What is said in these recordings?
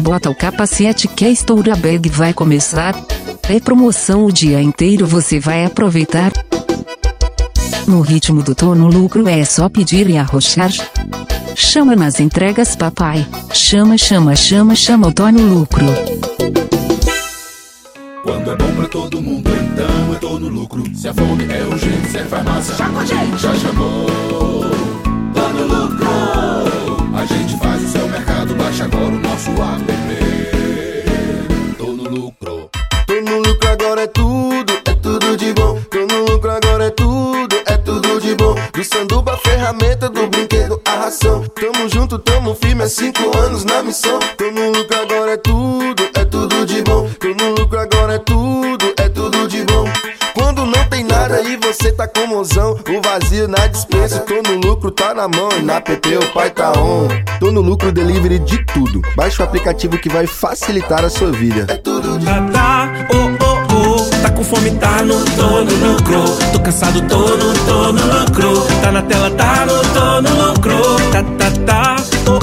Bota o capacete que a Estoura Bag vai começar. É promoção o dia inteiro você vai aproveitar. No ritmo do tono lucro é só pedir e arrochar. Chama nas entregas papai. Chama, chama, chama, chama o tono lucro. Quando é bom pra todo mundo, então é tô no lucro. Se a fome é urgente, se é farmácia, já com a gente, já chamou. Nosso app. Tô no lucro. Tô no lucro agora é tudo, é tudo de bom. Tô no lucro agora é tudo, é tudo de bom. Do sanduba, ferramenta, do brinquedo, a ração. Tamo junto, tamo firme, há cinco anos na missão. Tô no lucro agora é tudo, é tudo de bom. Tô no lucro agora é tudo, é tudo de bom. Quando não e você tá com mozão, o vazio na dispensa. Tô no lucro, tá na mão e na app o pai tá on. Tô no lucro delivery de tudo. Baixa o aplicativo que vai facilitar a sua vida. É tudo de Tá, tá, oh, oh, oh. Tá com fome, tá no tô no lucro. Tô cansado, tô no tô no lucro. Tá na tela, tá no tô no lucro. Tá, tá, tá, oh,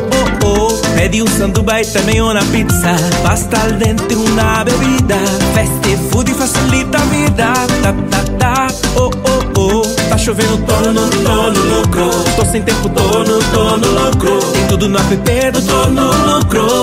oh. Pedi un sanduba e também uma pizza. Pasta al dente, una bebida. Fast food facilita a vida. Tá, tá, chovendo, tô no, lucro. Tô sem tempo, tô no, lucro. Tem tudo no app do tô lucro.